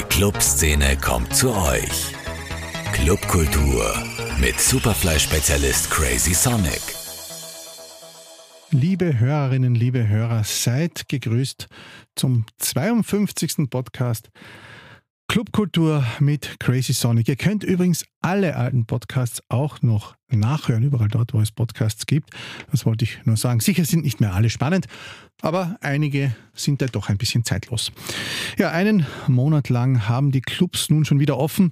Die Clubszene kommt zu euch. Clubkultur mit Superfly-Spezialist Crazy Sonic. Liebe Hörerinnen, liebe Hörer, seid gegrüßt zum 52. Podcast Clubkultur mit Crazy Sonic. Ihr könnt übrigens alle alten Podcasts auch noch nachhören, überall dort, wo es Podcasts gibt. Das wollte ich nur sagen. Sicher sind nicht mehr alle spannend, aber einige sind da doch ein bisschen zeitlos. Ja, einen Monat lang haben die Clubs nun schon wieder offen.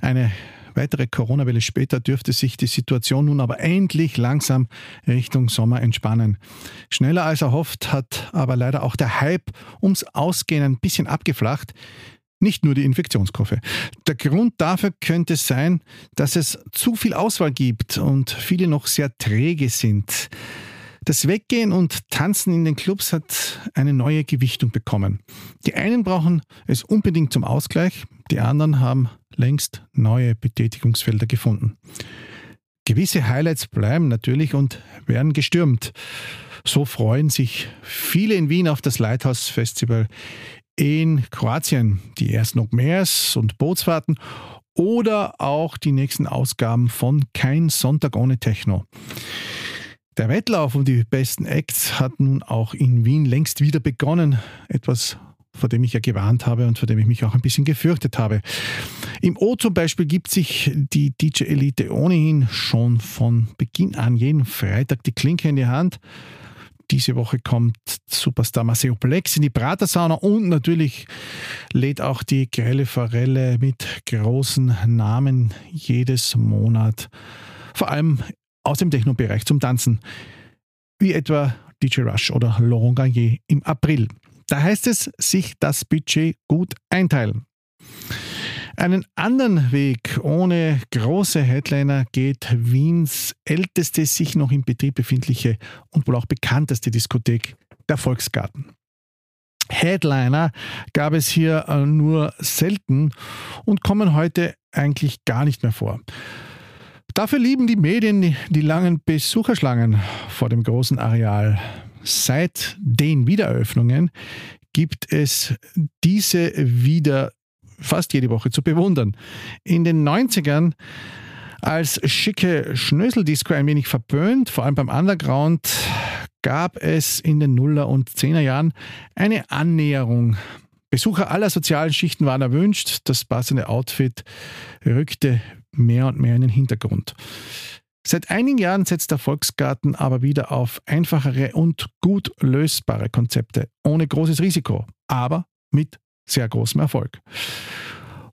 Eine weitere Corona-Welle später dürfte sich die Situation nun aber endlich langsam Richtung Sommer entspannen. Schneller als erhofft hat aber leider auch der Hype ums Ausgehen ein bisschen abgeflacht nicht nur die Infektionskurve. Der Grund dafür könnte sein, dass es zu viel Auswahl gibt und viele noch sehr träge sind. Das Weggehen und Tanzen in den Clubs hat eine neue Gewichtung bekommen. Die einen brauchen es unbedingt zum Ausgleich, die anderen haben längst neue Betätigungsfelder gefunden. Gewisse Highlights bleiben natürlich und werden gestürmt. So freuen sich viele in Wien auf das Lighthouse Festival in Kroatien, die ersten Open und Bootsfahrten oder auch die nächsten Ausgaben von Kein Sonntag ohne Techno. Der Wettlauf um die besten Acts hat nun auch in Wien längst wieder begonnen. Etwas, vor dem ich ja gewarnt habe und vor dem ich mich auch ein bisschen gefürchtet habe. Im O zum Beispiel gibt sich die DJ Elite ohnehin schon von Beginn an jeden Freitag die Klinke in die Hand. Diese Woche kommt Superstar Maceo Plex in die Pratersauna und natürlich lädt auch die grelle Forelle mit großen Namen jedes Monat, vor allem aus dem Technobereich zum Tanzen, wie etwa DJ Rush oder Laurent Garnier im April. Da heißt es, sich das Budget gut einteilen. Einen anderen Weg ohne große Headliner geht Wiens älteste, sich noch im Betrieb befindliche und wohl auch bekannteste Diskothek, der Volksgarten. Headliner gab es hier äh, nur selten und kommen heute eigentlich gar nicht mehr vor. Dafür lieben die Medien die langen Besucherschlangen vor dem großen Areal. Seit den Wiedereröffnungen gibt es diese wieder fast jede Woche zu bewundern. In den 90ern als schicke Schnöseldisco ein wenig verböhnt, vor allem beim Underground, gab es in den Nuller- und Zehnerjahren eine Annäherung. Besucher aller sozialen Schichten waren erwünscht, das passende Outfit rückte mehr und mehr in den Hintergrund. Seit einigen Jahren setzt der Volksgarten aber wieder auf einfachere und gut lösbare Konzepte, ohne großes Risiko, aber mit sehr großem Erfolg.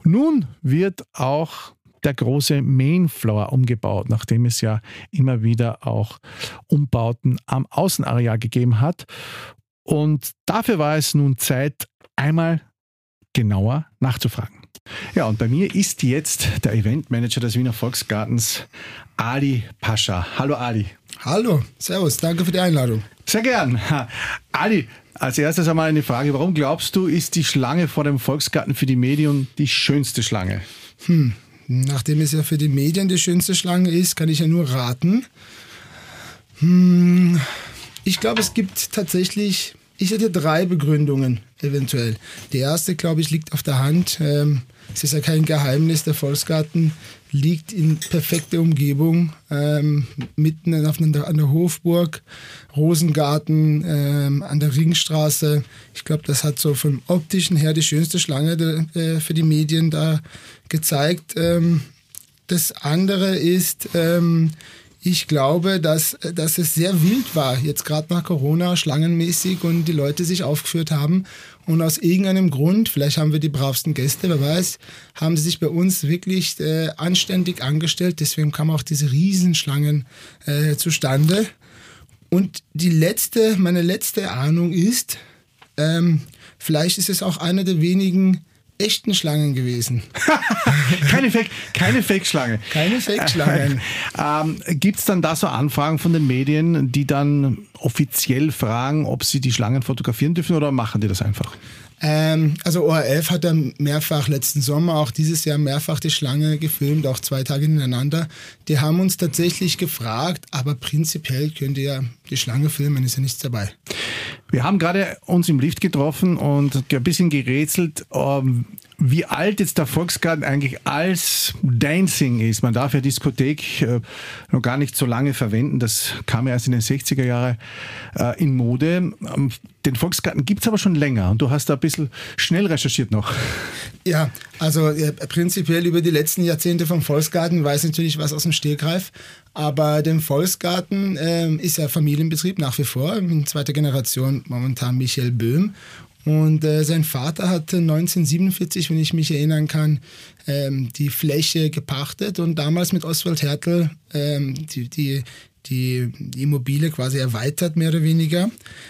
Nun wird auch der große Mainfloor umgebaut, nachdem es ja immer wieder auch Umbauten am Außenareal gegeben hat. Und dafür war es nun Zeit, einmal genauer nachzufragen. Ja, und bei mir ist jetzt der Eventmanager des Wiener Volksgartens, Ali Pascha. Hallo Ali. Hallo, Servus, danke für die Einladung. Sehr gern. Ali, als erstes einmal eine Frage. Warum glaubst du, ist die Schlange vor dem Volksgarten für die Medien die schönste Schlange? Hm, nachdem es ja für die Medien die schönste Schlange ist, kann ich ja nur raten. Hm, ich glaube, es gibt tatsächlich, ich hätte drei Begründungen eventuell. Die erste, glaube ich, liegt auf der Hand. Ähm, es ist ja kein Geheimnis, der Volksgarten liegt in perfekter Umgebung, ähm, mitten auf einer, an der Hofburg, Rosengarten, ähm, an der Ringstraße. Ich glaube, das hat so vom optischen her die schönste Schlange de, äh, für die Medien da gezeigt. Ähm, das andere ist, ähm, ich glaube, dass, dass es sehr wild war, jetzt gerade nach Corona, schlangenmäßig und die Leute sich aufgeführt haben. Und aus irgendeinem Grund, vielleicht haben wir die bravsten Gäste, wer weiß, haben sie sich bei uns wirklich äh, anständig angestellt. Deswegen kamen auch diese Riesenschlangen äh, zustande. Und die letzte, meine letzte Ahnung ist, ähm, vielleicht ist es auch einer der wenigen echten Schlangen gewesen. keine Fake, keine Fake-Schlange. Keine Fake-Schlangen. ähm, Gibt es dann da so Anfragen von den Medien, die dann offiziell fragen, ob sie die Schlangen fotografieren dürfen oder machen die das einfach? Ähm, also ORF hat ja mehrfach letzten Sommer, auch dieses Jahr mehrfach die Schlange gefilmt, auch zwei Tage hintereinander. Die haben uns tatsächlich gefragt, aber prinzipiell könnt ihr ja die Schlange filmen, ist ja nichts dabei. Wir haben gerade uns im Lift getroffen und ein bisschen gerätselt, ähm, wie alt jetzt der Volksgarten eigentlich als Dancing ist. Man darf ja Diskothek äh, noch gar nicht so lange verwenden. Das kam ja erst in den 60er Jahren äh, in Mode. Ähm, den Volksgarten gibt es aber schon länger und du hast da ein bisschen schnell recherchiert noch. Ja, also äh, prinzipiell über die letzten Jahrzehnte vom Volksgarten weiß natürlich was aus dem Stegreif. Aber der Volksgarten äh, ist ja Familienbetrieb nach wie vor, in zweiter Generation momentan Michael Böhm. Und äh, sein Vater hatte 1947, wenn ich mich erinnern kann, ähm, die Fläche gepachtet und damals mit Oswald Hertel ähm, die, die, die, die Immobilie quasi erweitert, mehr oder weniger.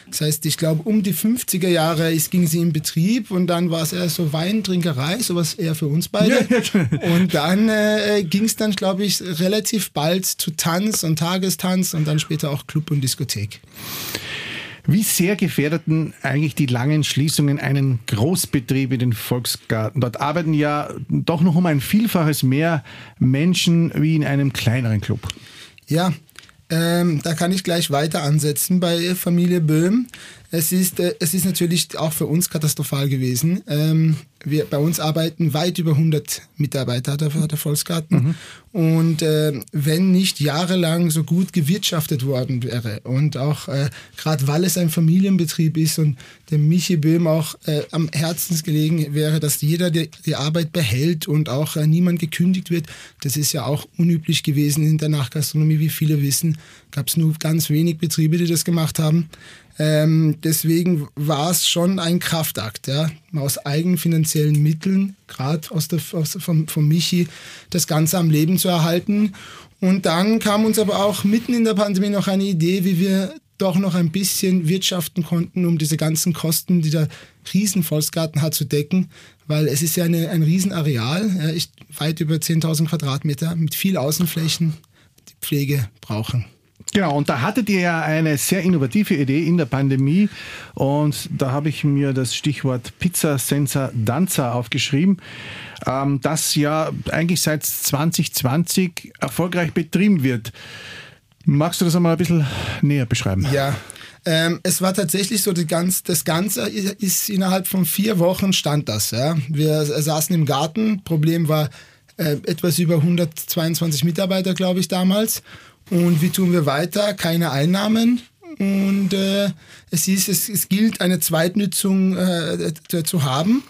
Das heißt, ich glaube, um die 50er Jahre ist, ging sie in Betrieb und dann war es eher so Weintrinkerei, sowas eher für uns beide. und dann äh, ging es dann, glaube ich, relativ bald zu Tanz und Tagestanz und dann später auch Club und Diskothek. Wie sehr gefährdeten eigentlich die langen Schließungen einen Großbetrieb in den Volksgarten? Dort arbeiten ja doch noch um ein Vielfaches mehr Menschen wie in einem kleineren Club. Ja, ähm, da kann ich gleich weiter ansetzen bei Familie Böhm. Es ist, äh, es ist natürlich auch für uns katastrophal gewesen. Ähm, wir, bei uns arbeiten weit über 100 Mitarbeiter der, der Volksgarten. Mhm. Und äh, wenn nicht jahrelang so gut gewirtschaftet worden wäre und auch äh, gerade weil es ein Familienbetrieb ist und dem Michi Böhm auch äh, am Herzen gelegen wäre, dass jeder die, die Arbeit behält und auch äh, niemand gekündigt wird, das ist ja auch unüblich gewesen in der Nachgastronomie, wie viele wissen, gab es nur ganz wenig Betriebe, die das gemacht haben. Ähm, deswegen war es schon ein Kraftakt, ja, aus eigenfinanziellen Mitteln, gerade aus aus, von, von Michi, das Ganze am Leben zu erhalten. Und dann kam uns aber auch mitten in der Pandemie noch eine Idee, wie wir doch noch ein bisschen wirtschaften konnten, um diese ganzen Kosten, die der Riesenvolksgarten hat, zu decken, weil es ist ja eine, ein Riesenareal, ja, weit über 10.000 Quadratmeter mit viel Außenflächen, die Pflege brauchen. Genau, und da hattet ihr ja eine sehr innovative Idee in der Pandemie und da habe ich mir das Stichwort Pizza Sensor Danza aufgeschrieben, ähm, das ja eigentlich seit 2020 erfolgreich betrieben wird. Magst du das einmal ein bisschen näher beschreiben? Ja, ähm, es war tatsächlich so, ganz, das Ganze ist innerhalb von vier Wochen stand das. Ja. Wir saßen im Garten, Problem war äh, etwas über 122 Mitarbeiter, glaube ich, damals. Und wie tun wir weiter? Keine Einnahmen. Und äh, es, ist, es, es gilt, eine Zweitnutzung äh, zu haben.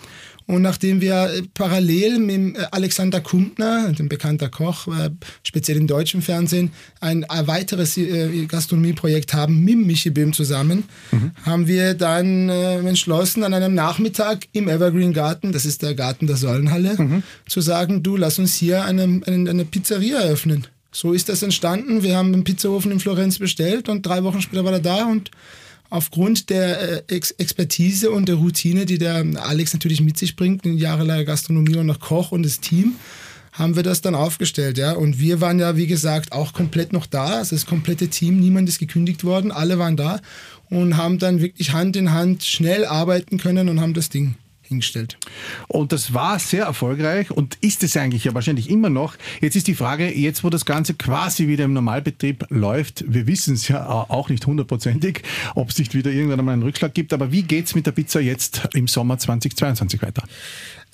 Und nachdem wir parallel mit äh, Alexander Kumpner, dem bekannter Koch, äh, speziell im deutschen Fernsehen, ein weiteres äh, Gastronomieprojekt haben mit Michi Böhm zusammen, mhm. haben wir dann entschlossen, an einem Nachmittag im Evergreen Garten, das ist der Garten der Säulenhalle, mhm. zu sagen, du, lass uns hier eine, eine, eine Pizzeria eröffnen. So ist das entstanden. Wir haben einen Pizzaofen in Florenz bestellt und drei Wochen später war er da und aufgrund der äh, Ex Expertise und der Routine, die der Alex natürlich mit sich bringt, in jahrelanger Gastronomie und noch Koch und das Team, haben wir das dann aufgestellt, ja. Und wir waren ja, wie gesagt, auch komplett noch da. Also das komplette Team, niemand ist gekündigt worden, alle waren da und haben dann wirklich Hand in Hand schnell arbeiten können und haben das Ding hingestellt. Und das war sehr erfolgreich und ist es eigentlich ja wahrscheinlich immer noch. Jetzt ist die Frage, jetzt wo das Ganze quasi wieder im Normalbetrieb läuft, wir wissen es ja auch nicht hundertprozentig, ob es nicht wieder irgendwann einmal einen Rückschlag gibt, aber wie geht es mit der Pizza jetzt im Sommer 2022 weiter?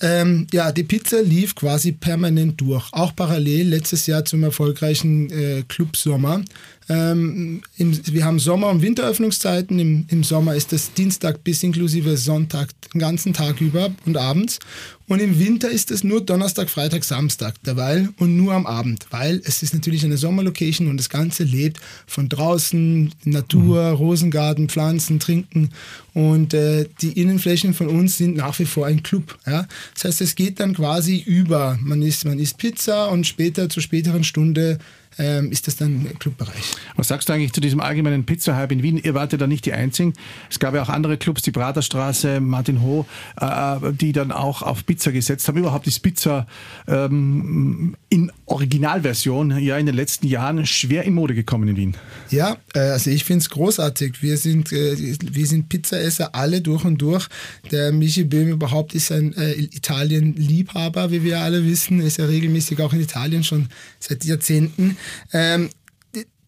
Ähm, ja, die Pizza lief quasi permanent durch. Auch parallel letztes Jahr zum erfolgreichen äh, Club Sommer. Ähm, im, wir haben Sommer- und Winteröffnungszeiten. Im, Im Sommer ist das Dienstag bis inklusive Sonntag den ganzen Tag über und abends. Und im Winter ist es nur Donnerstag, Freitag, Samstag derweil und nur am Abend, weil es ist natürlich eine Sommerlocation und das Ganze lebt von draußen, Natur, mhm. Rosengarten, Pflanzen, Trinken und äh, die Innenflächen von uns sind nach wie vor ein Club. Ja? Das heißt, es geht dann quasi über. Man isst, man isst Pizza und später zur späteren Stunde ähm, ist das dann Clubbereich. Was sagst du eigentlich zu diesem allgemeinen Pizza-Hype in Wien? Ihr wart ja da nicht die Einzigen. Es gab ja auch andere Clubs, die Praterstraße, Martin Ho, äh, die dann auch auf Pizza gesetzt haben. Überhaupt ist Pizza ähm, in Originalversion ja in den letzten Jahren schwer in Mode gekommen in Wien. Ja, äh, also ich finde es großartig. Wir sind, äh, wir sind Pizzaesser alle durch und durch. Der Michi Böhm überhaupt ist ein äh, Italien-Liebhaber, wie wir alle wissen. Ist ja regelmäßig auch in Italien schon seit Jahrzehnten. Ähm,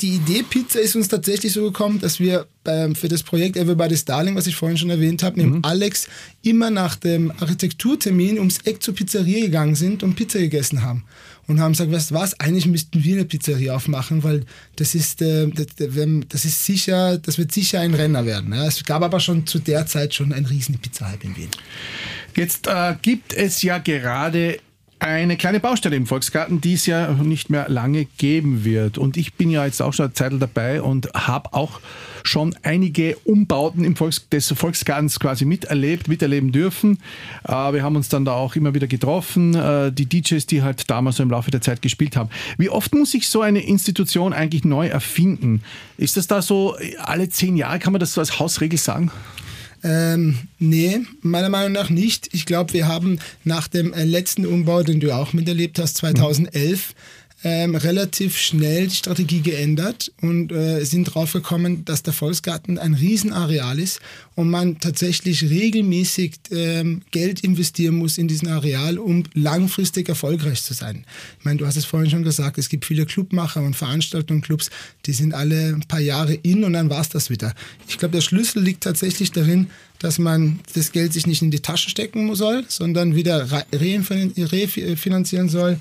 die Idee Pizza ist uns tatsächlich so gekommen, dass wir ähm, für das Projekt Everybody's Darling, was ich vorhin schon erwähnt habe, mhm. mit Alex immer nach dem Architekturtermin ums Eck zur Pizzeria gegangen sind und Pizza gegessen haben. Und haben gesagt, weißt du was, eigentlich müssten wir eine Pizzeria aufmachen, weil das ist, äh, das, das, ist sicher, das wird sicher ein Renner werden. Ja. Es gab aber schon zu der Zeit schon einen riesen Pizza-Hype in Wien. Jetzt äh, gibt es ja gerade eine kleine Baustelle im Volksgarten, die es ja nicht mehr lange geben wird. Und ich bin ja jetzt auch schon eine Zeit dabei und habe auch schon einige Umbauten im Volks des Volksgartens quasi miterlebt, miterleben dürfen. Äh, wir haben uns dann da auch immer wieder getroffen, äh, die DJs, die halt damals so im Laufe der Zeit gespielt haben. Wie oft muss sich so eine Institution eigentlich neu erfinden? Ist das da so alle zehn Jahre, kann man das so als Hausregel sagen? Ähm, nee, meiner Meinung nach nicht. Ich glaube, wir haben nach dem äh, letzten Umbau, den du auch miterlebt hast, 2011, ähm, relativ schnell die Strategie geändert und äh, sind drauf gekommen, dass der Volksgarten ein Riesenareal ist und man tatsächlich regelmäßig ähm, Geld investieren muss in diesen Areal, um langfristig erfolgreich zu sein. Ich meine, du hast es vorhin schon gesagt, es gibt viele Clubmacher und Veranstaltungen, Clubs, die sind alle ein paar Jahre in und dann war es das wieder. Ich glaube, der Schlüssel liegt tatsächlich darin, dass man das Geld sich nicht in die Tasche stecken soll, sondern wieder refinanzieren soll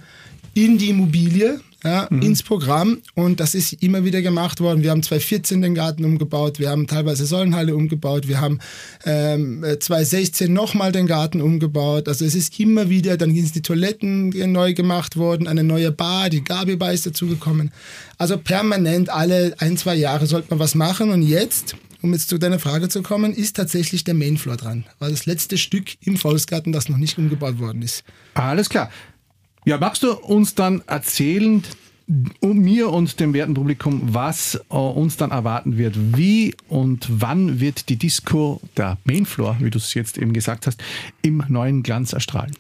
in die Immobilie, ja, mhm. ins Programm und das ist immer wieder gemacht worden. Wir haben 2014 den Garten umgebaut, wir haben teilweise Säulenhalle umgebaut, wir haben ähm, 2016 nochmal den Garten umgebaut. Also es ist immer wieder, dann sind die Toiletten neu gemacht worden, eine neue Bar, die Gabi-Bar ist dazugekommen. Also permanent alle ein, zwei Jahre sollte man was machen und jetzt um jetzt zu deiner Frage zu kommen, ist tatsächlich der Mainfloor dran. War das letzte Stück im Volksgarten, das noch nicht umgebaut worden ist. Alles klar. Ja, magst du uns dann erzählen, um mir und dem werten Publikum, was uh, uns dann erwarten wird? Wie und wann wird die Disco, der Mainfloor, wie du es jetzt eben gesagt hast, im neuen Glanz erstrahlen?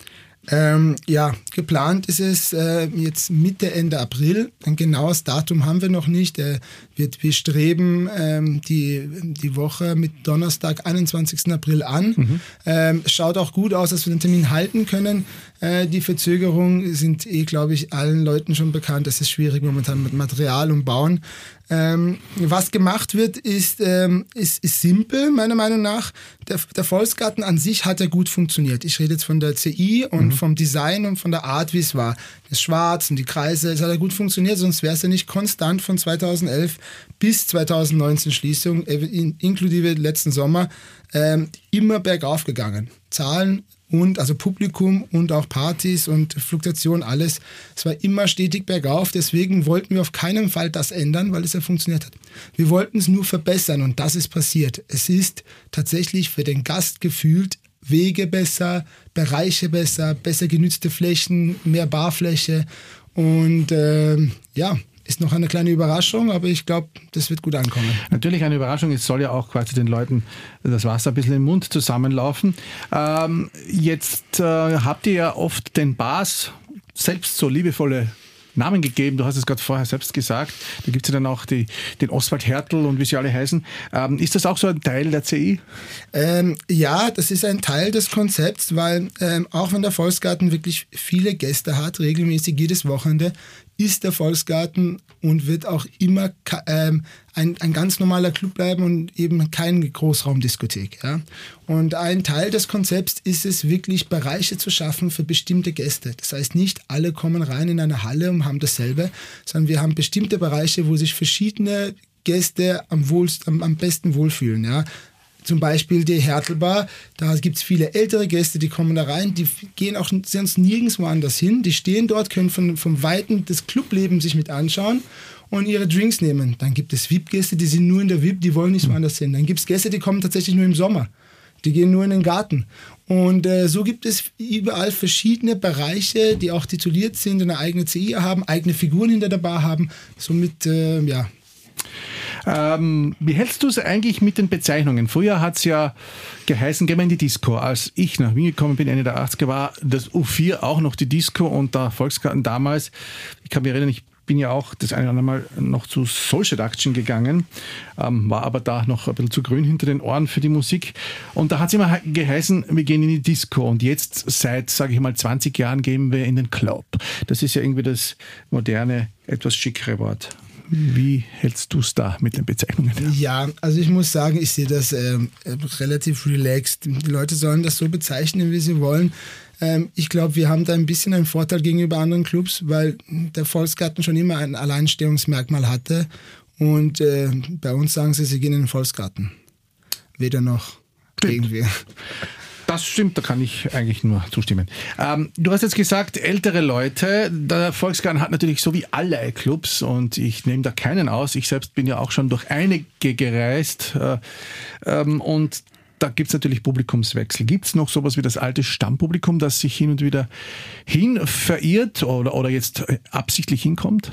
Ähm, ja, geplant ist es äh, jetzt Mitte, Ende April. Ein genaues Datum haben wir noch nicht. Äh, wird, wir streben ähm, die, die Woche mit Donnerstag, 21. April an. Mhm. Ähm, schaut auch gut aus, dass wir den Termin halten können. Äh, die Verzögerungen sind eh, glaube ich, allen Leuten schon bekannt. Es ist schwierig momentan mit Material und Bauen. Ähm, was gemacht wird, ist, ähm, ist, ist simpel, meiner Meinung nach. Der, der Volksgarten an sich hat ja gut funktioniert. Ich rede jetzt von der CI und mhm. vom Design und von der Art, wie es war. Das Schwarz und die Kreise, es hat ja gut funktioniert, sonst wäre es ja nicht konstant von 2011 bis 2019 Schließung, äh, inklusive letzten Sommer, ähm, immer bergauf gegangen. Zahlen und also Publikum und auch Partys und Fluktuation, alles. Es war immer stetig bergauf. Deswegen wollten wir auf keinen Fall das ändern, weil es ja funktioniert hat. Wir wollten es nur verbessern und das ist passiert. Es ist tatsächlich für den Gast gefühlt Wege besser, Bereiche besser, besser genützte Flächen, mehr Barfläche und äh, ja, ist noch eine kleine Überraschung, aber ich glaube, das wird gut ankommen. Natürlich eine Überraschung. Es soll ja auch quasi den Leuten das Wasser ein bisschen im Mund zusammenlaufen. Ähm, jetzt äh, habt ihr ja oft den Bars selbst so liebevolle Namen gegeben. Du hast es gerade vorher selbst gesagt. Da gibt es ja dann auch die, den Oswald Hertel und wie sie alle heißen. Ähm, ist das auch so ein Teil der CI? Ähm, ja, das ist ein Teil des Konzepts, weil ähm, auch wenn der Volksgarten wirklich viele Gäste hat, regelmäßig jedes Wochenende, ist der Volksgarten und wird auch immer ähm, ein, ein ganz normaler Club bleiben und eben keine Großraumdiskothek. Ja? Und ein Teil des Konzepts ist es wirklich, Bereiche zu schaffen für bestimmte Gäste. Das heißt, nicht alle kommen rein in eine Halle und haben dasselbe, sondern wir haben bestimmte Bereiche, wo sich verschiedene Gäste am, wohlst, am, am besten wohlfühlen. Ja? Zum Beispiel die Hertelbar, da gibt es viele ältere Gäste, die kommen da rein, die gehen auch sonst nirgendwo anders hin. Die stehen dort, können von, vom Weiten des Clublebens sich mit anschauen und ihre Drinks nehmen. Dann gibt es VIP-Gäste, die sind nur in der VIP, die wollen nicht woanders hin. Dann gibt es Gäste, die kommen tatsächlich nur im Sommer. Die gehen nur in den Garten. Und äh, so gibt es überall verschiedene Bereiche, die auch tituliert sind, eine eigene CI haben, eigene Figuren hinter der Bar haben. Somit, äh, ja, ähm, wie hältst du es eigentlich mit den Bezeichnungen? Früher hat es ja geheißen, gehen wir in die Disco. Als ich nach Wien gekommen bin, Ende der 80er, war das U4 auch noch die Disco und der Volksgarten damals, ich kann mich erinnern, ich bin ja auch das eine oder andere Mal noch zu Soul Seduction gegangen, ähm, war aber da noch ein bisschen zu grün hinter den Ohren für die Musik. Und da hat es immer geheißen, wir gehen in die Disco. Und jetzt seit, sage ich mal, 20 Jahren gehen wir in den Club. Das ist ja irgendwie das moderne, etwas schickere Wort. Wie hältst du es da mit den Bezeichnungen? Ja, also ich muss sagen, ich sehe das ähm, relativ relaxed. Die Leute sollen das so bezeichnen, wie sie wollen. Ähm, ich glaube, wir haben da ein bisschen einen Vorteil gegenüber anderen Clubs, weil der Volksgarten schon immer ein Alleinstehungsmerkmal hatte. Und äh, bei uns sagen sie, sie gehen in den Volksgarten. Weder noch irgendwie. Das stimmt, da kann ich eigentlich nur zustimmen. Ähm, du hast jetzt gesagt, ältere Leute. Der Volksgarten hat natürlich so wie alle Clubs und ich nehme da keinen aus. Ich selbst bin ja auch schon durch einige gereist äh, ähm, und da gibt es natürlich Publikumswechsel. Gibt es noch sowas wie das alte Stammpublikum, das sich hin und wieder hin verirrt oder, oder jetzt absichtlich hinkommt?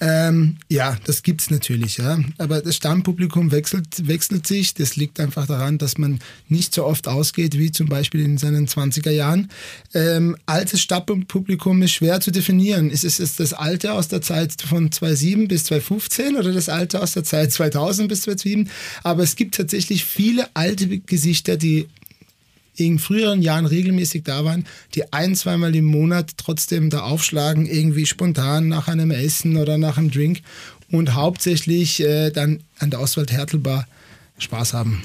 Ähm, ja, das gibt es natürlich, ja. Aber das Stammpublikum wechselt, wechselt sich. Das liegt einfach daran, dass man nicht so oft ausgeht wie zum Beispiel in seinen 20er Jahren. Ähm, altes Stammpublikum ist schwer zu definieren. Ist es das alte aus der Zeit von 2007 bis 2015 oder das alte aus der Zeit 2000 bis 2007? Aber es gibt tatsächlich viele alte Gesichter, die in früheren Jahren regelmäßig da waren, die ein, zweimal im Monat trotzdem da aufschlagen, irgendwie spontan nach einem Essen oder nach einem Drink und hauptsächlich äh, dann an der Oswald Hertelbar Spaß haben.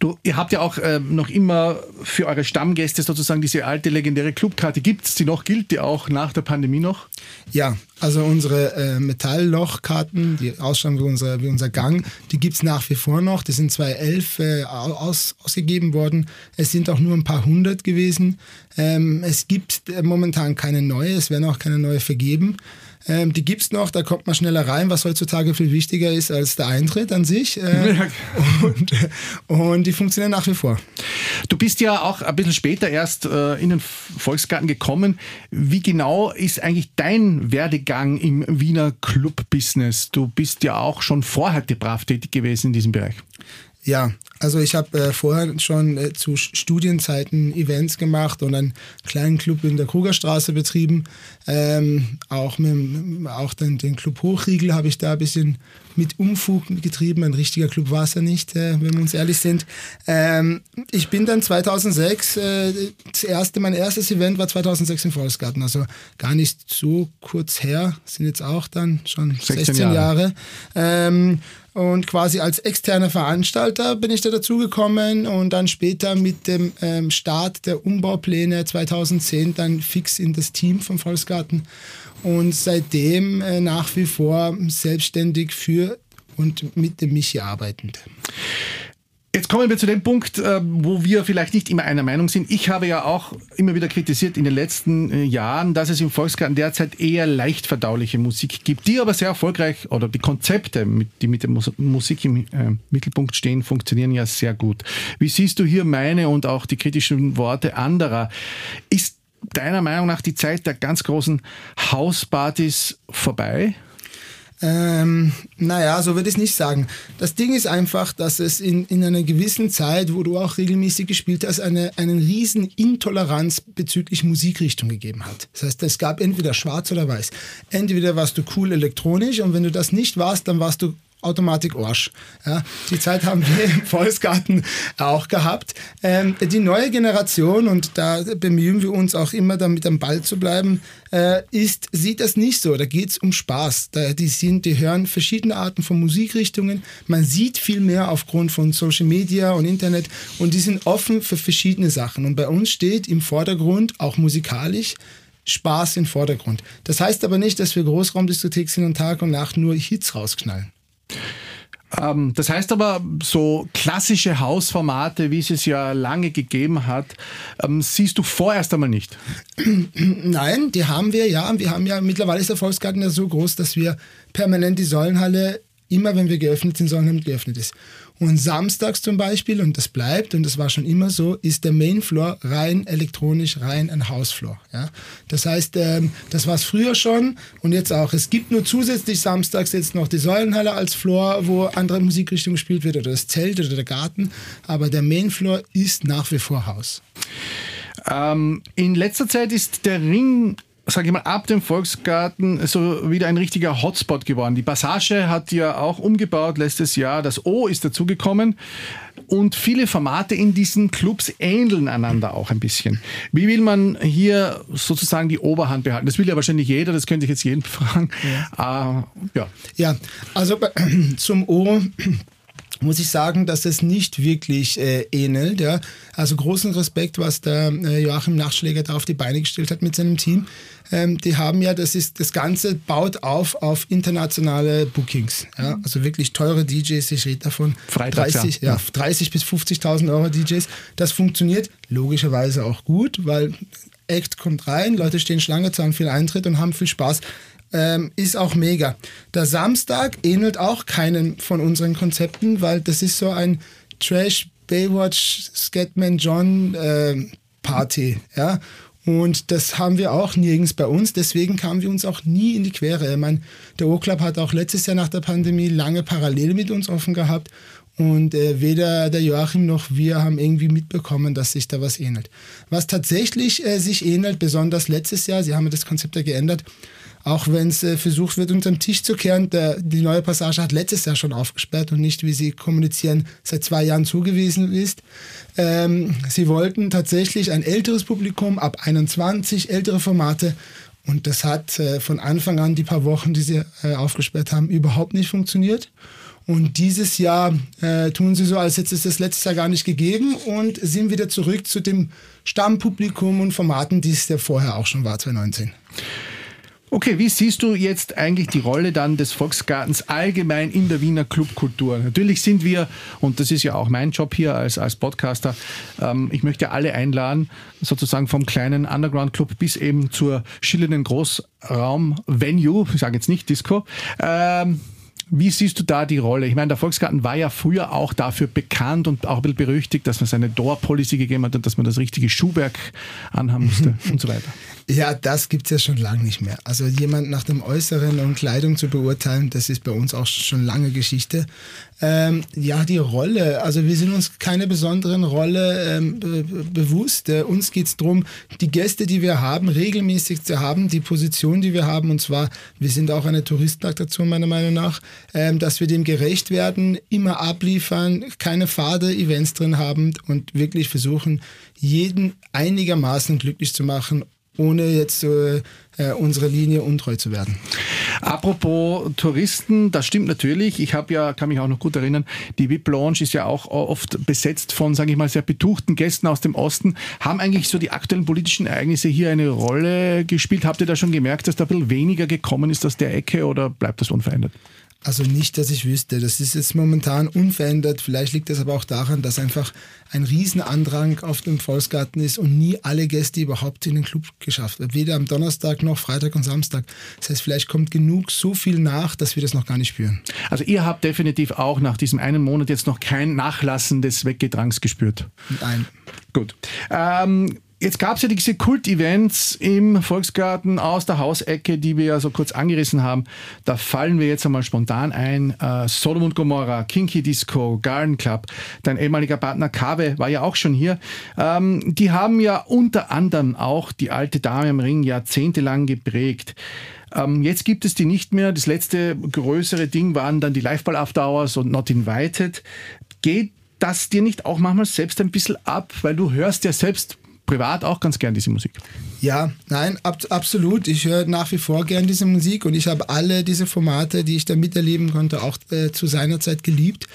Du, ihr habt ja auch äh, noch immer für eure Stammgäste sozusagen diese alte legendäre Clubkarte. Gibt es die noch? Gilt die auch nach der Pandemie noch? Ja, also unsere äh, Metalllochkarten, die ausschauen wie unser, wie unser Gang, die gibt es nach wie vor noch. Die sind 2011 äh, aus, ausgegeben worden. Es sind auch nur ein paar hundert gewesen. Ähm, es gibt äh, momentan keine neue, es werden auch keine neue vergeben. Ähm, die gibt es noch, da kommt man schneller rein, was heutzutage viel wichtiger ist als der Eintritt an sich. Äh, und, und, die funktionieren nach wie vor. Du bist ja auch ein bisschen später erst äh, in den Volksgarten gekommen. Wie genau ist eigentlich dein Werdegang im Wiener Club-Business? Du bist ja auch schon vorher brav tätig gewesen in diesem Bereich. Ja, also ich habe äh, vorher schon äh, zu Studienzeiten Events gemacht und einen kleinen Club in der Krugerstraße betrieben. Ähm, auch mit, auch den, den Club Hochriegel habe ich da ein bisschen mit Umfug getrieben. Ein richtiger Club war es ja nicht, äh, wenn wir uns ehrlich sind. Ähm, ich bin dann 2006, äh, das erste, mein erstes Event war 2006 im Volksgarten, also gar nicht so kurz her, sind jetzt auch dann schon 16, 16 Jahre. Jahre. Ähm, und quasi als externer Veranstalter bin ich da dazugekommen und dann später mit dem ähm, Start der Umbaupläne 2010 dann fix in das Team vom Volksgarten und seitdem äh, nach wie vor selbstständig für und mit dem Michi arbeitend. Jetzt kommen wir zu dem Punkt, äh, wo wir vielleicht nicht immer einer Meinung sind. Ich habe ja auch immer wieder kritisiert in den letzten äh, Jahren, dass es im Volksgarten derzeit eher leicht verdauliche Musik gibt, die aber sehr erfolgreich oder die Konzepte, die mit der Musik im äh, Mittelpunkt stehen, funktionieren ja sehr gut. Wie siehst du hier meine und auch die kritischen Worte anderer? Ist deiner Meinung nach die Zeit der ganz großen Hauspartys vorbei? Ähm, naja, so würde ich es nicht sagen. Das Ding ist einfach, dass es in, in einer gewissen Zeit, wo du auch regelmäßig gespielt hast, eine, einen riesen Intoleranz bezüglich Musikrichtung gegeben hat. Das heißt, es gab entweder schwarz oder weiß. Entweder warst du cool elektronisch und wenn du das nicht warst, dann warst du Automatik Orsch. Ja, die Zeit haben wir im Volksgarten auch gehabt. Ähm, die neue Generation, und da bemühen wir uns auch immer damit am Ball zu bleiben, äh, ist, sieht das nicht so. Da geht es um Spaß. Da, die, sind, die hören verschiedene Arten von Musikrichtungen. Man sieht viel mehr aufgrund von Social Media und Internet und die sind offen für verschiedene Sachen. Und bei uns steht im Vordergrund, auch musikalisch, Spaß im Vordergrund. Das heißt aber nicht, dass wir Großraumdiskothek sind und Tag und Nacht nur Hits rausknallen. Ähm, das heißt aber, so klassische Hausformate, wie es es ja lange gegeben hat, ähm, siehst du vorerst einmal nicht. Nein, die haben wir ja. Wir haben ja mittlerweile ist der Volksgarten ja so groß, dass wir permanent die Säulenhalle immer, wenn wir geöffnet sind, Säulenhalle geöffnet ist. Und samstags zum Beispiel, und das bleibt, und das war schon immer so, ist der Mainfloor rein elektronisch, rein ein Hausfloor. Ja? Das heißt, ähm, das war es früher schon und jetzt auch. Es gibt nur zusätzlich samstags jetzt noch die Säulenhalle als Floor, wo andere Musikrichtung gespielt wird, oder das Zelt oder der Garten, aber der Mainfloor ist nach wie vor Haus. Ähm, in letzter Zeit ist der Ring sage ich mal, ab dem Volksgarten so wieder ein richtiger Hotspot geworden. Die Passage hat ja auch umgebaut letztes Jahr. Das O ist dazugekommen. und viele Formate in diesen Clubs ähneln einander auch ein bisschen. Wie will man hier sozusagen die Oberhand behalten? Das will ja wahrscheinlich jeder, das könnte ich jetzt jeden fragen. Ja, uh, ja. ja also zum O muss ich sagen, dass es nicht wirklich äh, ähnelt. Ja. Also großen Respekt, was der äh, Joachim Nachschläger da auf die Beine gestellt hat mit seinem Team. Ähm, die haben ja, das ist das Ganze baut auf auf internationale Bookings. Ja. Also wirklich teure DJs, ich rede davon Freitags, 30, ja. ja 30 bis 50.000 Euro DJs. Das funktioniert logischerweise auch gut, weil Act kommt rein, Leute stehen Schlange, zahlen viel Eintritt und haben viel Spaß ähm, ist auch mega. Der Samstag ähnelt auch keinem von unseren Konzepten, weil das ist so ein Trash Baywatch Scatman John äh, Party, ja. Und das haben wir auch nirgends bei uns. Deswegen kamen wir uns auch nie in die Quere. Ich meine, der O-Club hat auch letztes Jahr nach der Pandemie lange parallel mit uns offen gehabt. Und äh, weder der Joachim noch wir haben irgendwie mitbekommen, dass sich da was ähnelt. Was tatsächlich äh, sich ähnelt, besonders letztes Jahr, sie haben das Konzept ja geändert, auch wenn es äh, versucht wird, unterm Tisch zu kehren. Der, die neue Passage hat letztes Jahr schon aufgesperrt und nicht, wie sie kommunizieren, seit zwei Jahren zugewiesen ist. Ähm, sie wollten tatsächlich ein älteres Publikum, ab 21, ältere Formate. Und das hat äh, von Anfang an, die paar Wochen, die sie äh, aufgesperrt haben, überhaupt nicht funktioniert. Und dieses Jahr äh, tun sie so, als hätte es das letztes Jahr gar nicht gegeben und sind wieder zurück zu dem Stammpublikum und Formaten, die es ja vorher auch schon war, 2019. Okay, wie siehst du jetzt eigentlich die Rolle dann des Volksgartens allgemein in der Wiener Clubkultur? Natürlich sind wir, und das ist ja auch mein Job hier als, als Podcaster, ähm, ich möchte alle einladen, sozusagen vom kleinen Underground-Club bis eben zur schillernden Großraum-Venue, ich sage jetzt nicht Disco, ähm, wie siehst du da die Rolle? Ich meine, der Volksgarten war ja früher auch dafür bekannt und auch ein bisschen berüchtigt, dass man seine Door-Policy gegeben hat und dass man das richtige Schuhwerk anhaben musste und so weiter. Ja, das gibt es ja schon lange nicht mehr. Also jemand nach dem Äußeren und Kleidung zu beurteilen, das ist bei uns auch schon lange Geschichte. Ähm, ja, die Rolle. Also wir sind uns keine besonderen Rolle ähm, be bewusst. Äh, uns geht es darum, die Gäste, die wir haben, regelmäßig zu haben, die Position, die wir haben. Und zwar, wir sind auch eine Touristenattraktion meiner Meinung nach, ähm, dass wir dem gerecht werden, immer abliefern, keine fade Events drin haben und wirklich versuchen, jeden einigermaßen glücklich zu machen ohne jetzt äh, unsere Linie untreu zu werden. Apropos Touristen, das stimmt natürlich. Ich habe ja, kann mich auch noch gut erinnern, die VIP Lounge ist ja auch oft besetzt von, sage ich mal, sehr betuchten Gästen aus dem Osten. Haben eigentlich so die aktuellen politischen Ereignisse hier eine Rolle gespielt? Habt ihr da schon gemerkt, dass da ein bisschen weniger gekommen ist aus der Ecke oder bleibt das unverändert? Also nicht, dass ich wüsste. Das ist jetzt momentan unverändert. Vielleicht liegt das aber auch daran, dass einfach ein Riesenandrang auf dem Volksgarten ist und nie alle Gäste überhaupt in den Club geschafft haben. Weder am Donnerstag noch Freitag und Samstag. Das heißt, vielleicht kommt genug so viel nach, dass wir das noch gar nicht spüren. Also ihr habt definitiv auch nach diesem einen Monat jetzt noch kein Nachlassen des Weggedrangs gespürt. Nein. Gut. Ähm, Jetzt gab es ja diese Kult-Events im Volksgarten aus der Hausecke, die wir ja so kurz angerissen haben. Da fallen wir jetzt einmal spontan ein. Äh, Sodom Gomorra, Kinky Disco, Garden Club, dein ehemaliger Partner Kave war ja auch schon hier. Ähm, die haben ja unter anderem auch die alte Dame im Ring jahrzehntelang geprägt. Ähm, jetzt gibt es die nicht mehr. Das letzte größere Ding waren dann die Liveball After Hours und Not Invited. Geht das dir nicht auch manchmal selbst ein bisschen ab, weil du hörst ja selbst privat auch ganz gern diese Musik. Ja, nein, ab, absolut. Ich höre nach wie vor gern diese Musik und ich habe alle diese Formate, die ich da miterleben konnte, auch äh, zu seiner Zeit geliebt.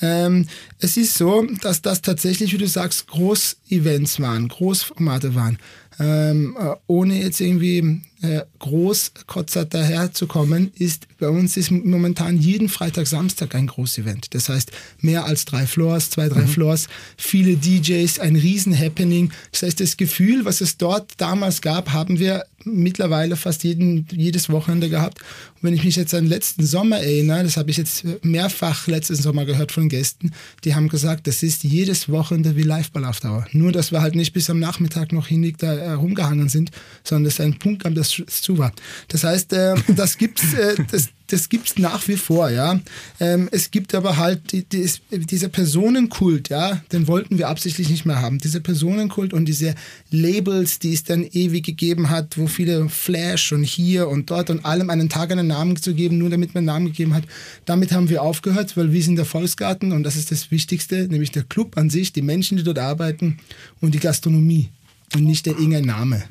Ähm, es ist so, dass das tatsächlich, wie du sagst, Groß-Events waren, Großformate waren. Ähm, äh, ohne jetzt irgendwie äh, Großkotzer daherzukommen, ist bei uns ist momentan jeden Freitag, Samstag ein Großevent. Das heißt, mehr als drei Floors, zwei, drei mhm. Floors, viele DJs, ein riesen Happening. Das heißt, das Gefühl, was es dort damals gab, haben wir mittlerweile fast jeden, jedes Wochenende gehabt. Und wenn ich mich jetzt an den letzten Sommer erinnere, das habe ich jetzt mehrfach letzten Sommer gehört von Gästen, die haben gesagt, das ist jedes Wochenende wie Liveball auf Dauer. Nur, dass wir halt nicht bis am Nachmittag noch hinig da herumgehangen sind, sondern dass ein Punkt kam, das war. Das heißt, äh, das gibt's, äh, das, das gibt's nach wie vor, ja. Ähm, es gibt aber halt die, die, dieser Personenkult, ja, den wollten wir absichtlich nicht mehr haben. Dieser Personenkult und diese Labels, die es dann ewig gegeben hat, wo viele Flash und hier und dort und allem einen Tag einen Namen zu geben, nur damit man einen Namen gegeben hat. Damit haben wir aufgehört, weil wir sind der Volksgarten und das ist das Wichtigste, nämlich der Club an sich, die Menschen, die dort arbeiten und die Gastronomie und nicht der irgendein Name.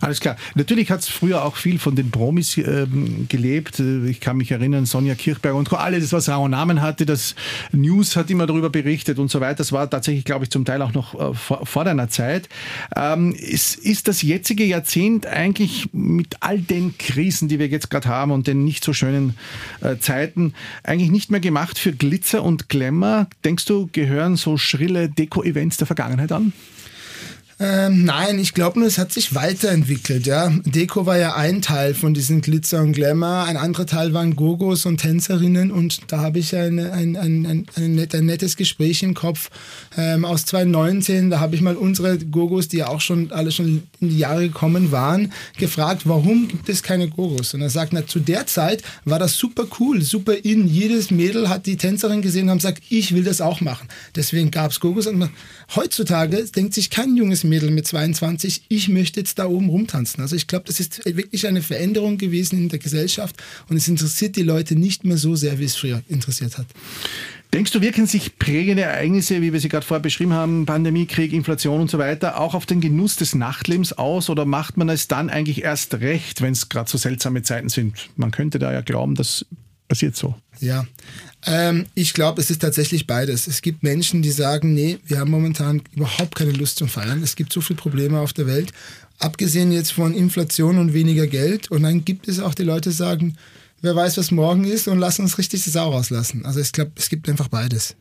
Alles klar. Natürlich hat es früher auch viel von den Promis ähm, gelebt. Ich kann mich erinnern, Sonja Kirchberg und alles, was raue Namen hatte, das News hat immer darüber berichtet und so weiter. Das war tatsächlich, glaube ich, zum Teil auch noch äh, vor, vor, deiner Zeit. Ähm, ist, ist das jetzige Jahrzehnt eigentlich mit all den Krisen, die wir jetzt gerade haben und den nicht so schönen äh, Zeiten, eigentlich nicht mehr gemacht für Glitzer und Glamour? Denkst du, gehören so schrille Deko-Events der Vergangenheit an? Ähm, nein, ich glaube nur, es hat sich weiterentwickelt. Ja. Deko war ja ein Teil von diesem Glitzer und Glamour. Ein anderer Teil waren Gogos und Tänzerinnen. Und da habe ich eine, ein, ein, ein, ein, net, ein, nettes Gespräch im Kopf ähm, aus 2019. Da habe ich mal unsere Gogos, die ja auch schon alle schon in die Jahre gekommen waren, gefragt, warum gibt es keine Gogos? Und er sagt, na, zu der Zeit war das super cool, super in. Jedes Mädel hat die Tänzerin gesehen und hat gesagt, ich will das auch machen. Deswegen gab es Gogos. Und heutzutage denkt sich kein junges Mädel mit 22, ich möchte jetzt da oben rumtanzen. Also ich glaube, das ist wirklich eine Veränderung gewesen in der Gesellschaft und es interessiert die Leute nicht mehr so sehr, wie es früher interessiert hat. Denkst du, wirken sich prägende Ereignisse, wie wir sie gerade vorher beschrieben haben, Pandemie, Krieg, Inflation und so weiter, auch auf den Genuss des Nachtlebens aus oder macht man es dann eigentlich erst recht, wenn es gerade so seltsame Zeiten sind? Man könnte da ja glauben, das passiert so. Ja, ähm, ich glaube, es ist tatsächlich beides. Es gibt Menschen, die sagen, nee, wir haben momentan überhaupt keine Lust zum Feiern. Es gibt so viele Probleme auf der Welt, abgesehen jetzt von Inflation und weniger Geld. Und dann gibt es auch die Leute, die sagen, wer weiß, was morgen ist und lassen uns richtig die Sau rauslassen. Also ich glaube, es gibt einfach beides.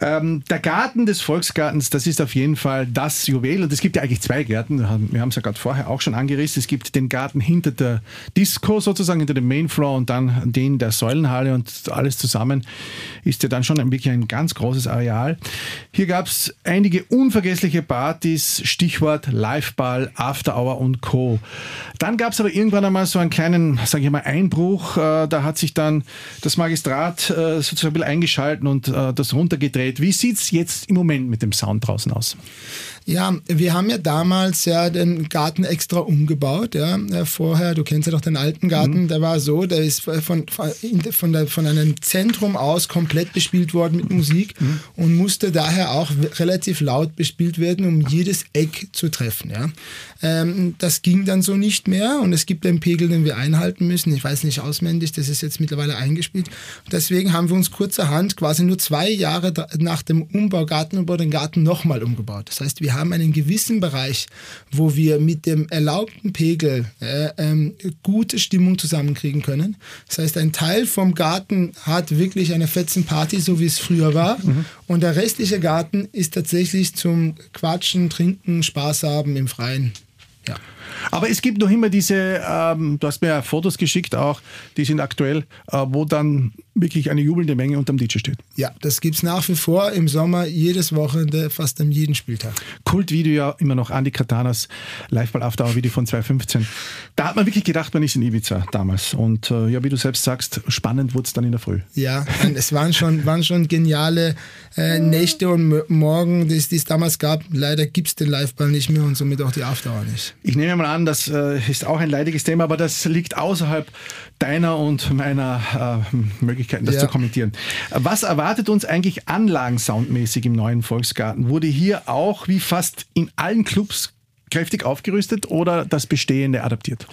Ähm, der Garten des Volksgartens, das ist auf jeden Fall das Juwel. Und es gibt ja eigentlich zwei Gärten. Wir haben es ja gerade vorher auch schon angerissen. Es gibt den Garten hinter der Disco sozusagen, hinter dem Mainfloor und dann den der Säulenhalle und alles zusammen ist ja dann schon wirklich ein ganz großes Areal. Hier gab es einige unvergessliche Partys, Stichwort Liveball, After Hour und Co. Dann gab es aber irgendwann einmal so einen kleinen, sage ich mal, Einbruch. Äh, da hat sich dann das Magistrat äh, sozusagen eingeschalten und äh, das runtergedreht. Wie sieht es jetzt im Moment mit dem Sound draußen aus? Ja, wir haben ja damals ja den Garten extra umgebaut. Ja. Vorher, du kennst ja doch den alten Garten, mhm. der war so, der ist von, von, von, der, von einem Zentrum aus komplett bespielt worden mit Musik mhm. und musste daher auch relativ laut bespielt werden, um jedes Eck zu treffen. Ja. Ähm, das ging dann so nicht mehr und es gibt einen Pegel, den wir einhalten müssen. Ich weiß nicht auswendig, das ist jetzt mittlerweile eingespielt. Deswegen haben wir uns kurzerhand quasi nur zwei Jahre nach dem Umbau, Gartenumbau, den Garten nochmal umgebaut. Das heißt, wir wir haben einen gewissen Bereich, wo wir mit dem erlaubten Pegel äh, ähm, gute Stimmung zusammenkriegen können. Das heißt, ein Teil vom Garten hat wirklich eine Fetzenparty, so wie es früher war. Mhm. Und der restliche Garten ist tatsächlich zum Quatschen, Trinken, Spaß haben im Freien. Ja. Aber es gibt noch immer diese, ähm, du hast mir ja Fotos geschickt auch, die sind aktuell, äh, wo dann wirklich eine jubelnde Menge unterm DJ steht. Ja, das gibt es nach wie vor im Sommer, jedes Wochenende, fast an jedem Spieltag. Kultvideo ja immer noch Andy Katanas Liveball After Hour Video von 2015. Da hat man wirklich gedacht, man ist in Ibiza damals. Und äh, ja, wie du selbst sagst, spannend wurde es dann in der Früh. Ja, es waren schon, waren schon geniale äh, Nächte und Morgen, die es damals gab. Leider gibt es den Liveball nicht mehr und somit auch die After Hour nicht. Ich nehme mal an, das äh, ist auch ein leidiges Thema, aber das liegt außerhalb deiner und meiner äh, Möglichkeiten, das ja. zu kommentieren. Was erwartet uns eigentlich anlagensoundmäßig im neuen Volksgarten? Wurde hier auch wie fast in allen Clubs kräftig aufgerüstet oder das Bestehende adaptiert?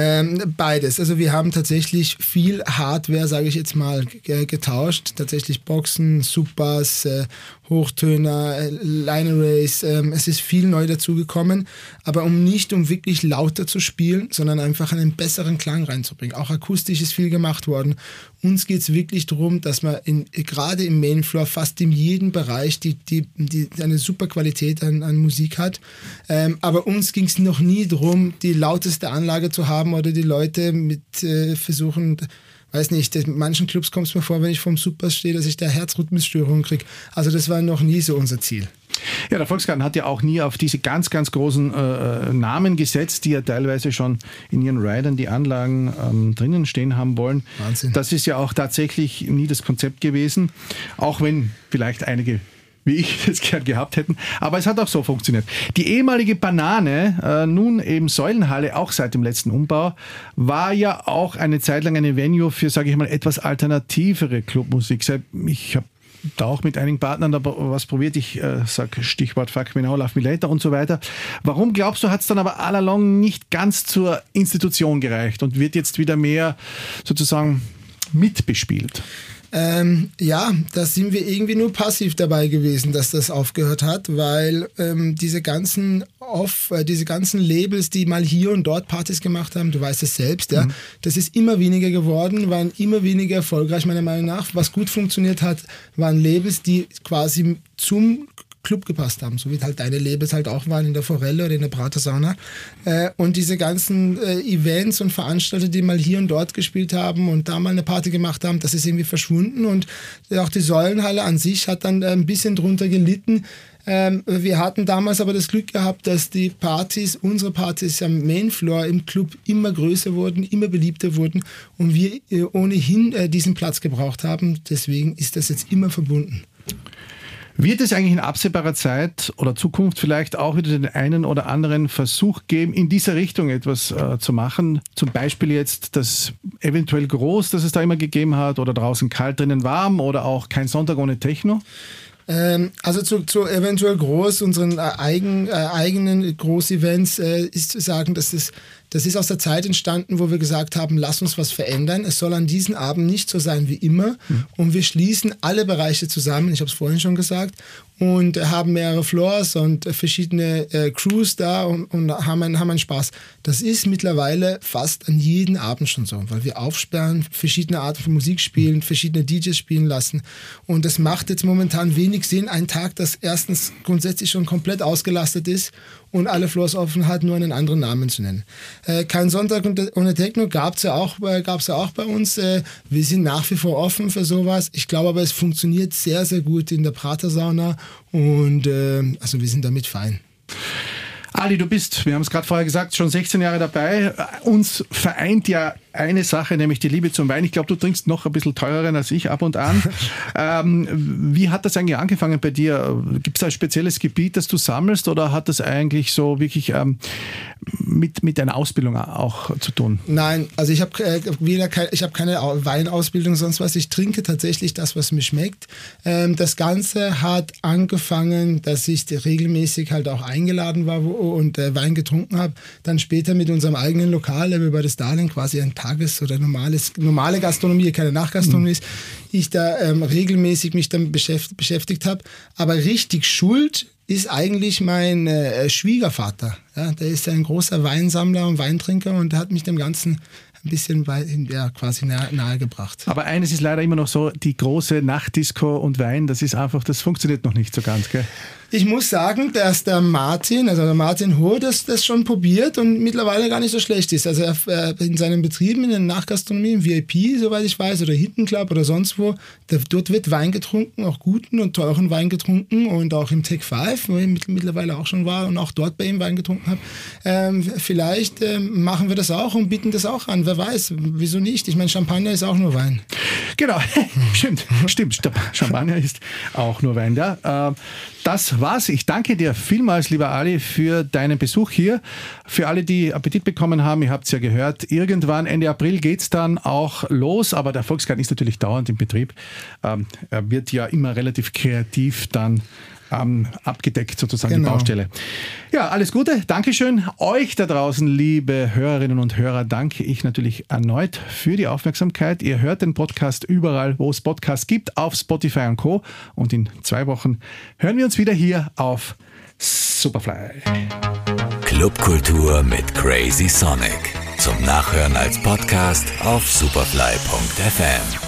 Ähm, beides. Also wir haben tatsächlich viel Hardware, sage ich jetzt mal, getauscht. Tatsächlich Boxen, Supers, äh, Hochtöner, äh, Line Arrays. Ähm, es ist viel neu dazugekommen, aber um nicht um wirklich lauter zu spielen, sondern einfach einen besseren Klang reinzubringen. Auch akustisch ist viel gemacht worden. Uns geht es wirklich darum, dass man gerade im Mainfloor fast in jedem Bereich die, die, die eine super Qualität an, an Musik hat. Ähm, aber uns ging es noch nie darum, die lauteste Anlage zu haben oder die Leute mit äh, versuchen, weiß nicht, in manchen Clubs kommt es mir vor, wenn ich vom Super stehe, dass ich da Herzrhythmusstörungen kriege. Also das war noch nie so unser Ziel. Ja, der Volksgarten hat ja auch nie auf diese ganz, ganz großen äh, Namen gesetzt, die ja teilweise schon in ihren Riders die Anlagen ähm, drinnen stehen haben wollen. Wahnsinn. Das ist ja auch tatsächlich nie das Konzept gewesen, auch wenn vielleicht einige wie ich es gern gehabt hätten. Aber es hat auch so funktioniert. Die ehemalige Banane, äh, nun eben Säulenhalle, auch seit dem letzten Umbau, war ja auch eine Zeit lang eine Venue für, sage ich mal, etwas alternativere Clubmusik. Ich habe da auch mit einigen Partnern da was probiert. Ich äh, sage Stichwort Fuck Me Now, Love Me Later und so weiter. Warum glaubst du, hat es dann aber all along nicht ganz zur Institution gereicht und wird jetzt wieder mehr sozusagen mitbespielt? Ähm, ja, da sind wir irgendwie nur passiv dabei gewesen, dass das aufgehört hat, weil ähm, diese ganzen off, äh, diese ganzen Labels, die mal hier und dort Partys gemacht haben, du weißt es selbst, ja, mhm. das ist immer weniger geworden, waren immer weniger erfolgreich meiner Meinung nach. Was gut funktioniert hat, waren Labels, die quasi zum Club gepasst haben, so wie halt deine Labels halt auch waren in der Forelle oder in der Pratersauna. Äh, und diese ganzen äh, Events und Veranstalter, die mal hier und dort gespielt haben und da mal eine Party gemacht haben, das ist irgendwie verschwunden und auch die Säulenhalle an sich hat dann äh, ein bisschen drunter gelitten. Ähm, wir hatten damals aber das Glück gehabt, dass die Partys, unsere Partys am Mainfloor im Club immer größer wurden, immer beliebter wurden und wir äh, ohnehin äh, diesen Platz gebraucht haben. Deswegen ist das jetzt immer verbunden. Wird es eigentlich in absehbarer Zeit oder Zukunft vielleicht auch wieder den einen oder anderen Versuch geben, in dieser Richtung etwas äh, zu machen? Zum Beispiel jetzt das eventuell groß, das es da immer gegeben hat, oder draußen kalt, drinnen warm oder auch kein Sonntag ohne Techno? Ähm, also zu, zu eventuell groß, unseren äh, eigen, äh, eigenen Großevents äh, ist zu sagen, dass es das ist aus der Zeit entstanden, wo wir gesagt haben, lass uns was verändern. Es soll an diesem Abend nicht so sein wie immer. Mhm. Und wir schließen alle Bereiche zusammen, ich habe es vorhin schon gesagt, und haben mehrere Floors und verschiedene äh, Crews da und, und, haben, einen, haben einen Spaß. Das ist mittlerweile fast an jedem Abend schon so, weil wir aufsperren, verschiedene Arten von Musik spielen, verschiedene DJs spielen lassen. Und das macht jetzt momentan wenig Sinn, einen Tag, das erstens grundsätzlich schon komplett ausgelastet ist und alle Floors offen hat, nur einen anderen Namen zu nennen. Äh, kein Sonntag ohne Techno gab es ja, auch, äh, ja auch bei uns. Äh, wir sind nach wie vor offen für sowas. Ich glaube aber, es funktioniert sehr, sehr gut in der Pratersauna und äh, also wir sind damit fein. Ali, du bist, wir haben es gerade vorher gesagt, schon 16 Jahre dabei. Uns vereint ja eine Sache, nämlich die Liebe zum Wein. Ich glaube, du trinkst noch ein bisschen teureren als ich ab und an. ähm, wie hat das eigentlich angefangen bei dir? Gibt es ein spezielles Gebiet, das du sammelst oder hat das eigentlich so wirklich ähm, mit, mit deiner Ausbildung auch zu tun? Nein, also ich habe äh, weder ich habe keine Weinausbildung, sonst was. Ich trinke tatsächlich das, was mir schmeckt. Ähm, das Ganze hat angefangen, dass ich regelmäßig halt auch eingeladen war und äh, Wein getrunken habe. Dann später mit unserem eigenen Lokal, bei der Stalin quasi ein Tages- oder normales, normale Gastronomie, keine Nachgastronomie ist, ich da ähm, regelmäßig mich damit beschäftigt, beschäftigt habe. Aber richtig schuld ist eigentlich mein äh, Schwiegervater. Ja, der ist ein großer Weinsammler und Weintrinker und hat mich dem Ganzen ein bisschen ja, quasi nahe, nahegebracht. Aber eines ist leider immer noch so, die große Nachtdisco und Wein, das ist einfach, das funktioniert noch nicht so ganz, gell? Ich muss sagen, dass der Martin, also der Martin Hohe, das, das schon probiert und mittlerweile gar nicht so schlecht ist. Also er, in seinen Betrieben, in der Nachgastronomie, im VIP, soweit ich weiß, oder Hidden Club oder sonst wo, da, dort wird Wein getrunken, auch guten und teuren Wein getrunken und auch im Tech 5, wo ich mittlerweile auch schon war und auch dort bei ihm Wein getrunken habe. Ähm, vielleicht ähm, machen wir das auch und bieten das auch an. Wer weiß, wieso nicht? Ich meine, Champagner ist auch nur Wein. Genau, stimmt, stimmt. Champagner ist auch nur Wein, ja. Äh, das war's. Ich danke dir vielmals, lieber Ali, für deinen Besuch hier. Für alle, die Appetit bekommen haben, ihr habt es ja gehört, irgendwann Ende April geht es dann auch los, aber der Volksgarten ist natürlich dauernd im Betrieb. Ähm, er wird ja immer relativ kreativ dann ähm, abgedeckt, sozusagen genau. die Baustelle. Ja, alles Gute, Dankeschön. Euch da draußen, liebe Hörerinnen und Hörer, danke ich natürlich erneut für die Aufmerksamkeit. Ihr hört den Podcast überall, wo es Podcasts gibt, auf Spotify und Co. Und in zwei Wochen hören wir uns wieder hier auf Superfly. Clubkultur mit Crazy Sonic. Zum Nachhören als Podcast auf superfly.fm.